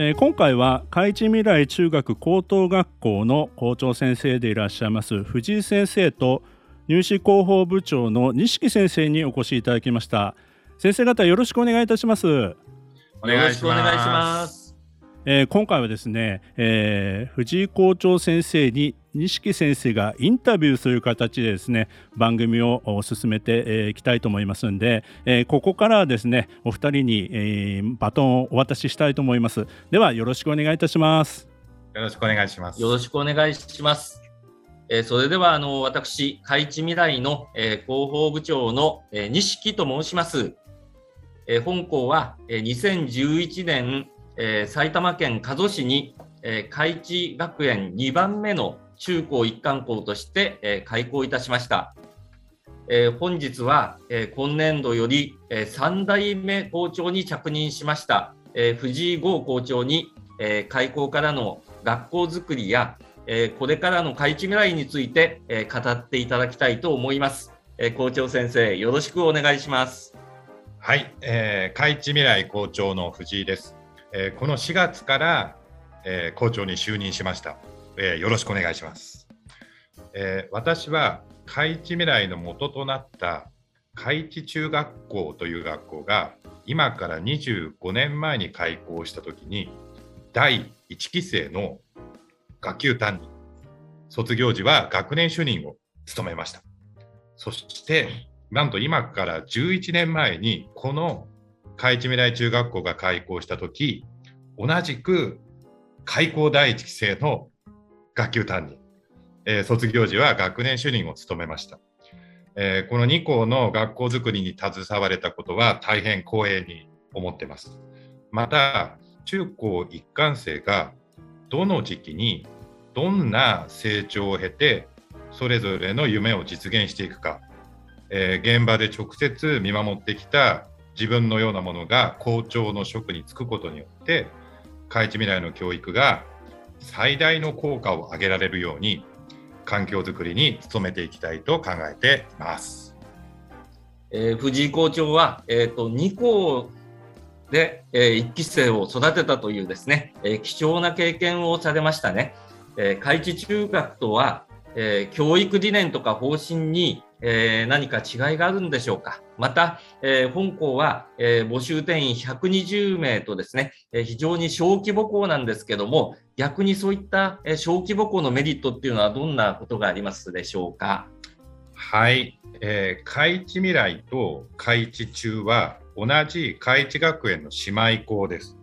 えー、今回は開智未来中学高等学校の校長先生でいらっしゃいます藤井先生と入試広報部長の錦先生にお越しいただきました。先生方よろしくお願いいたします。お願いします。えー、今回はですね、えー、藤井校長先生に錦先生がインタビューする形でですね番組を進めていきたいと思いますんで、えー、ここからはですねお二人に、えー、バトンをお渡ししたいと思います。ではよろしくお願いいたします。よろしくお願いします。よろしくお願いします。えー、それではあの私海地未来の、えー、広報部長の、えー、錦と申します、えー、本校は、えー、2011年えー、埼玉県加須市に、えー、海地学園2番目の中高一貫校として、えー、開校いたしました。えー、本日は、えー、今年度より、えー、3代目校長に着任しました、えー、藤井剛校長に、えー、開校からの学校づくりや、えー、これからの海地未来について、えー、語っていただきたいと思います、えー。校長先生、よろしくお願いします。はい、えー、海地未来校長の藤井です。えー、この4月から、えー、校長に就任しました、えー、よろしくお願いします、え私は海地未来の元となった海地中学校という学校が今から25年前に開校した時に第1期生の学級担任卒業時は学年主任を務めました。そしてなんと今から11年前にこの海地未来中学校が開校した時同じく開校第一期生の学級担任、えー、卒業時は学年主任を務めました、えー、この2校の学校づくりに携われたことは大変光栄に思ってます。また中高一貫生がどの時期にどんな成長を経てそれぞれの夢を実現していくか、えー、現場で直接見守ってきた自分のようなものが校長の職に就くことによって開地未来の教育が最大の効果を上げられるように環境づくりに努めていきたいと考えています。えー、藤井校長は、えーと、2校で、えー、1期生を育てたというですね、えー、貴重な経験をされましたね。えー、開智中学とは、えー、教育理念とか方針にえー、何か違いがあるんでしょうか？また、えー、本校は、えー、募集定員120名とですね、えー、非常に小規模校なんですけども、逆にそういった、えー、小規模校のメリットっていうのはどんなことがありますでしょうか？はい、えー、開智未来と開智中は同じ開智学園の姉妹校です。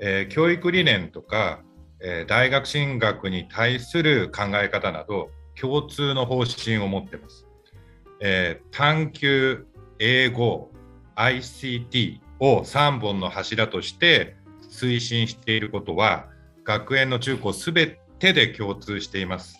えー、教育理念とか、えー、大学進学に対する考え方など共通の方針を持ってます。えー、探究、英語、ICT を3本の柱として推進していることは学園の中高すべてで共通しています。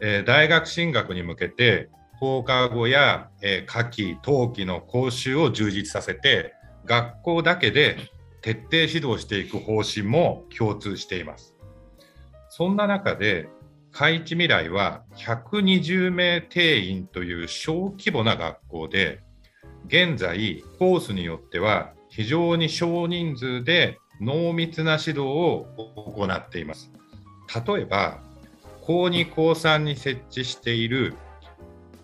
えー、大学進学に向けて放課後や、えー、夏季、冬季の講習を充実させて学校だけで徹底指導していく方針も共通しています。そんな中で開智未来は120名定員という小規模な学校で現在コースによっては非常に少人数で濃密な指導を行っています。例えば高2高3に設置している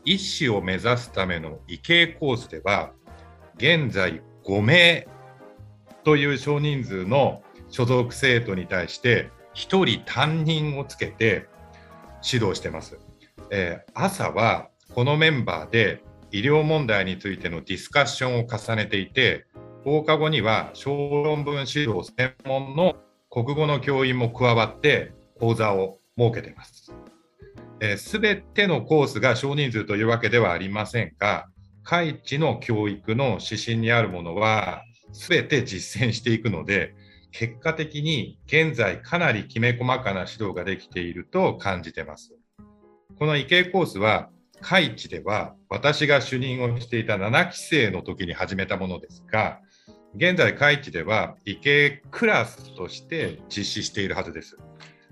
医師を目指すための医系コースでは現在5名という少人数の所属生徒に対して1人担任をつけて指導してます。えー、朝はこのメンバーで医療問題についてのディスカッションを重ねていて、放課後には小論文指導専門の国語の教員も加わって講座を設けています。す、え、べ、てのコースが少人数というわけではありませんが、開智の教育の指針にあるものは、すべて実践していくので、結果的に現在かなりきめ細かな指導ができていると感じてます。この池江コースは、海地では私が主任をしていた7期生の時に始めたものですが、現在、海地では池江クラスとして実施しているはずです。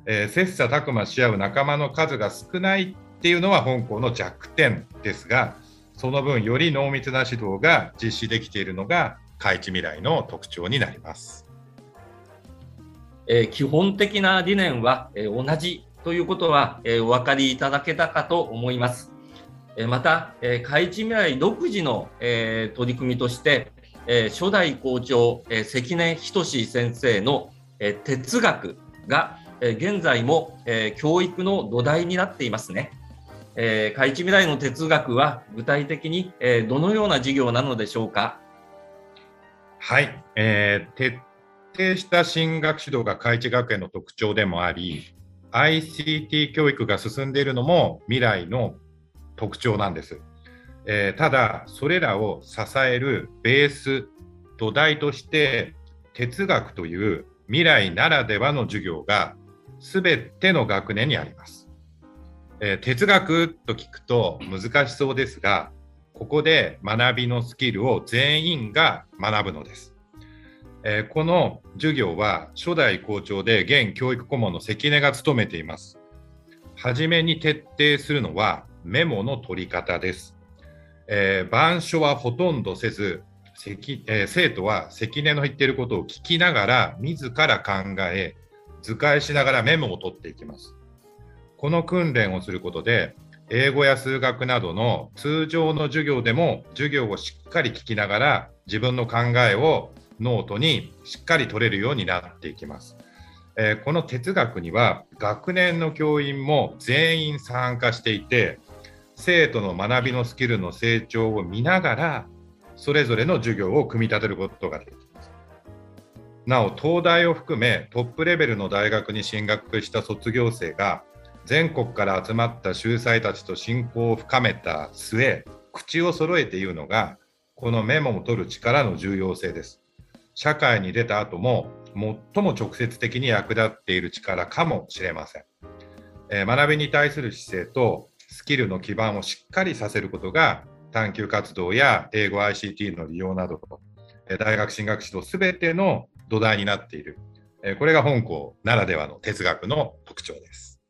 えー、切磋琢磨し合う仲間の数が少ないっていうのは本校の弱点ですが、その分より濃密な指導が実施できているのが海地未来の特徴になります。えー、基本的な理念は、えー、同じということは、えー、お分かりいただけたかと思います。えまた、え海地未来独自の、え取り組みとして、え初代校長、え関根仁先生の、え哲学が、え現在も、え教育の土台になっていますね。えー、海地未来の哲学は具体的に、えー、どのような授業なのでしょうか？はい、えー、徹底した進学指導が海地学園の特徴でもあり ICT 教育が進んでいるのも未来の特徴なんです、えー、ただそれらを支えるベース土台として哲学という未来ならではの授業が全ての学年にありますえー、哲学と聞くと難しそうですが、ここで学びのスキルを全員が学ぶのです。えー、この授業は初代校長で現教育顧問の関根が務めています。はじめに徹底するのはメモの取り方です。えー、板書はほとんどせず、えー、生徒は関根の言っていることを聞きながら自ら考え図解しながらメモを取っていきます。この訓練をすることで、英語や数学などの通常の授業でも授業をしっかり聞きながら自分の考えをノートにしっかり取れるようになっていきます。えー、この哲学には学年の教員も全員参加していて生徒の学びのスキルの成長を見ながらそれぞれの授業を組み立てることができます。なお東大を含めトップレベルの大学に進学した卒業生が全国から集まった秀才たちと親交を深めた末、口を揃えて言うのが、このメモを取る力の重要性です。社会に出た後も、最も直接的に役立っている力かもしれません。えー、学びに対する姿勢とスキルの基盤をしっかりさせることが、探究活動や英語 ICT の利用など、大学進学指導すべての土台になっている。これが本校ならではの哲学の特徴です。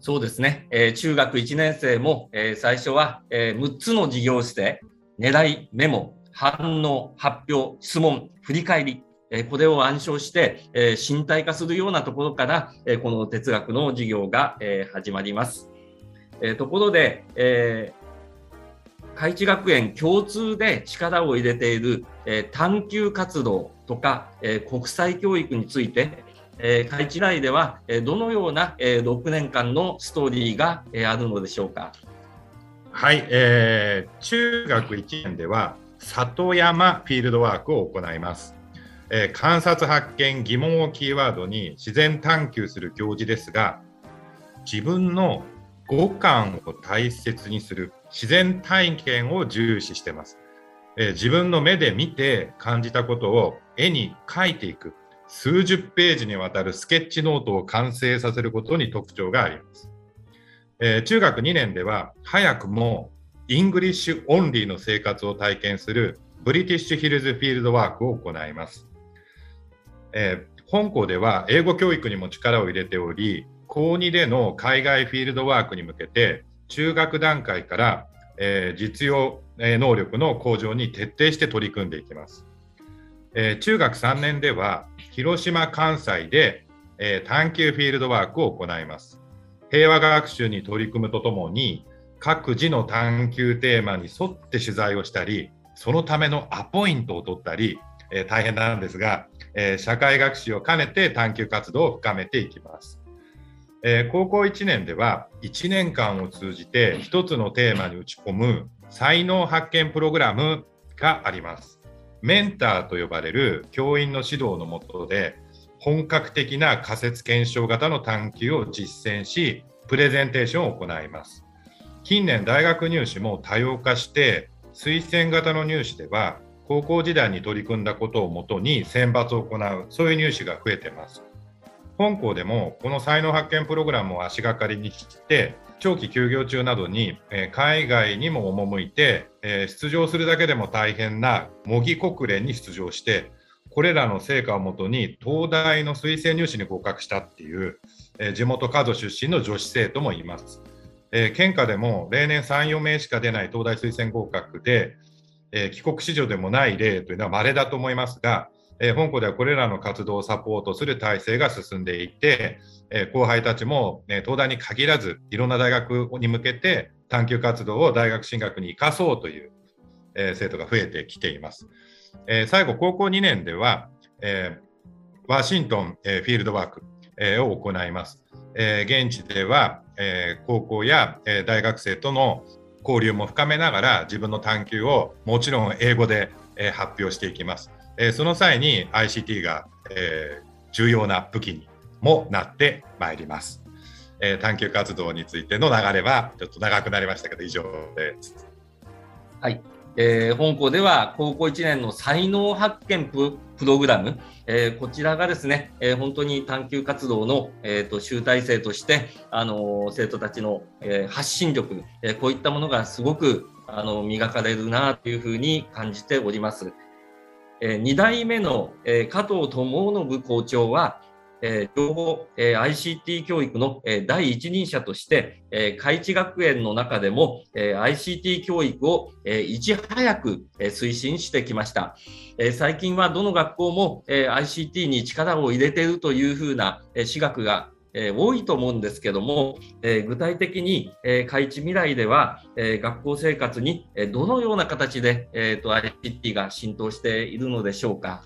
そうですね、えー、中学1年生も、えー、最初は、えー、6つの事業して、狙い、メモ、反応、発表、質問、振り返り、えこれを暗唱して、え身体化するようなところから、えこの哲学の授業が、え始まります。えところで、え海地学園共通で力を入れている、え探究活動とか、え国際教育について、え、開智内では、え、どのような、え、6年間のストーリーが、え、あるのでしょうか？はい、えー、中学1年では里山フィールドワークを行います。えー、観察発見疑問をキーワードに自然探求する行事ですが自分の五感を大切にする自然体験を重視してます、えー、自分の目で見て感じたことを絵に描いていく数十ページにわたるスケッチノートを完成させることに特徴があります。えー、中学2年では早くも English only の生活を体験するブリティッシュヒルズフィールドワークを行います。えー、本校では英語教育にも力を入れており、高2での海外フィールドワークに向けて中学段階から、えー、実用能力の向上に徹底して取り組んでいきます。えー、中学3年では広島、関西で、えー、探究フィールドワークを行います。平和学習に取り組むとともに各自の探究テーマに沿って取材をしたりそのためのアポイントを取ったり、えー、大変なんですが、えー、社会学習を兼ねて探究活動を深めていきます。えー、高校1年では1年間を通じて1つのテーマに打ち込む才能発見プログラムがあります。メンターと呼ばれる教員の指導のもとで本格的な仮説検証型の探究を実践しプレゼンテーションを行います近年大学入試も多様化して推薦型の入試では高校時代に取り組んだことをもとに選抜を行うそういう入試が増えてます。本校でもこの才能発見プログラムを足がかりにして長期休業中などに、え海外にも赴いて、え出場するだけでも大変な模擬国連に出場してこれらの成果をもとに東大の推薦入試に合格したっていう、え地元加須出身の女子生徒もいます。えー、県下でも例年3、4名しか出ない東大推薦合格で、えー、帰国子女でもない例というのは稀だと思いますが、えー、本校ではこれらの活動をサポートする体制が進んでいて、え後輩たちも、ね、東大に限らずいろんな大学に向けて探究活動を大学進学に生かそうという、え生徒が増えてきています。え最後、高校2年では、えワシントン、えフィールドワーク、えを行います。え現地では、え高校や、え大学生との交流も深めながら自分の探究をもちろん英語で、え発表していきます。えその際に ICT が、え重要な武器にもなってまいります。え探究活動についての流れはちょっと長くなりましたけど以上です。はい、えー、本校では高校1年の才能発見プログラム、えー、こちらがですね、えー、本当に探究活動の、えーと、集大成として、あの生徒たちの、え発信力、えこういったものがすごくあの磨かれるなというふうに感じております。え2代目の、え加藤智信校長は、えー、情報、えー、ICT 教育の、えー、第一人者として、えー、海地学園の中でも、えー、ICT 教育を、えー、いち早く、えー、推進してきました。えー、最近はどの学校も、えー、ICT に力を入れているというふうな、えー、私学がえー、多いと思うんですけども、えー、具体的に、えー、海地未来では、えー、学校生活に、えー、どのような形で、えーと、ICT が浸透しているのでしょうか。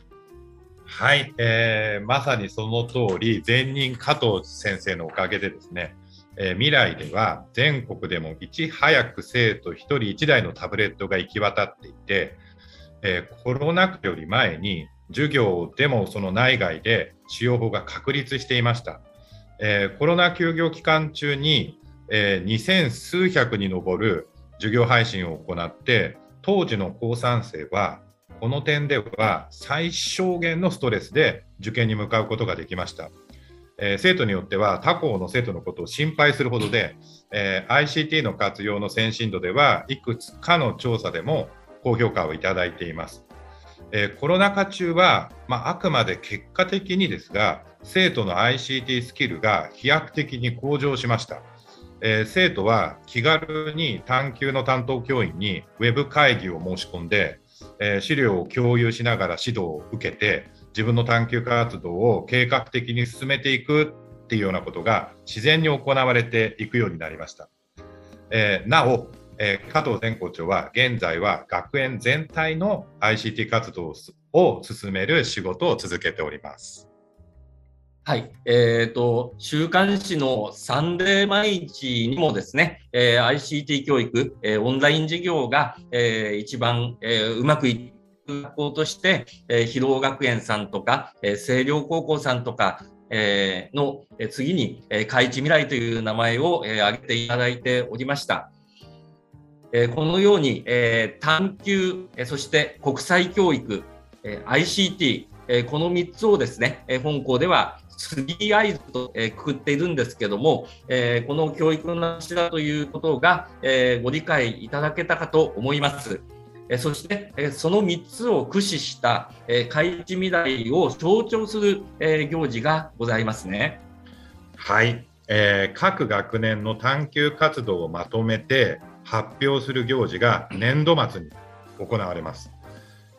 はい、えー、まさにその通り、前任加藤先生のおかげでですね、えー、未来では全国でもいち早く生徒1人1台のタブレットが行き渡っていて、えー、コロナ禍より前に授業でもその内外で使用法が確立していました。えー、コロナ休業期間中に、えー、2000数百に上る授業配信を行って、当時の高3生はこの点では最小限のストレスで受験に向かうことができました。えー、生徒によっては他校の生徒のことを心配するほどで、えー、ICT の活用の先進度ではいくつかの調査でも高評価をいただいています。えー、コロナ禍中は、まあ、あくまで結果的にですが生徒の ICT スキルが飛躍的に向上しました。え生徒は気軽に探究の担当教員にウェブ会議を申し込んでえ、資料を共有しながら指導を受けて自分の探究活動を計画的に進めていくっていうようなことが自然に行われていくようになりました。えー、なお、えー、加藤前校長は現在は学園全体の ICT 活動を進める仕事を続けております。はい。えっ、ー、と、週刊誌のサンデー毎日にもですね、えー、ICT 教育、えー、オンライン授業が、えー、一番、えー、うまくいく学校として、えー、広尾学園さんとか、えー、星稜高校さんとか、えー、の、えー、次に、えー、海地未来という名前を、えー、挙げていただいておりました。えー、このように、えー、探究、えー、そして国際教育、えー、ICT、えー、この3つをですね、えー、本校では 3Is と、えー、くくっているんですけども、えー、この教育の柱ということが、えー、ご理解いただけたかと思います。えそして、えその3つを駆使した、え開示未来を象徴する、え行事がございますね。はい、えー、各学年の探究活動をまとめて発表する行事が年度末に行われます。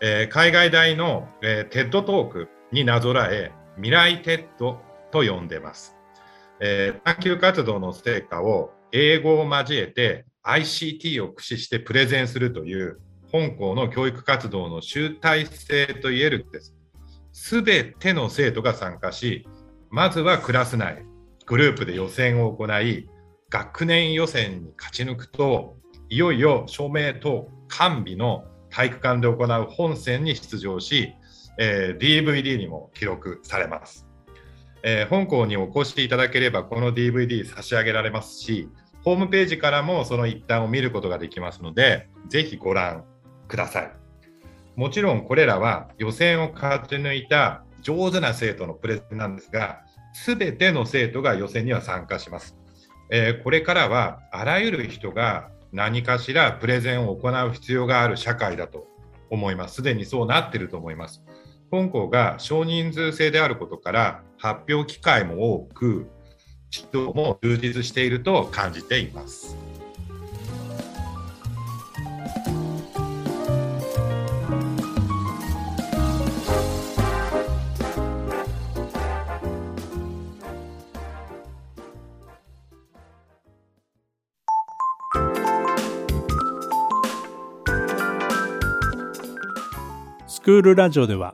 えー、海外大の、えー、 TED Talk になぞらえ未来 TED と呼んでます。えー、探究活動の成果を英語を交えて ICT を駆使してプレゼンするという本校の教育活動の集大成と言えるです。すべての生徒が参加し、まずはクラス内、グループで予選を行い、学年予選に勝ち抜くと、いよいよ署名と完備の体育館で行う本戦に出場し、えー、DVD にも記録されます、えー、本校にお越しいただければこの DVD 差し上げられますしホームページからもその一端を見ることができますのでぜひご覧ください、もちろんこれらは予選を勝ち抜いた上手な生徒のプレゼンなんですが、すべての生徒が予選には参加します。えー、これからはあらゆる人が何かしらプレゼンを行う必要がある社会だと思います。すでにそうなっていると思います。本校が少人数制であることから発表機会も多く、指導も充実していると感じています。スクールラジオでは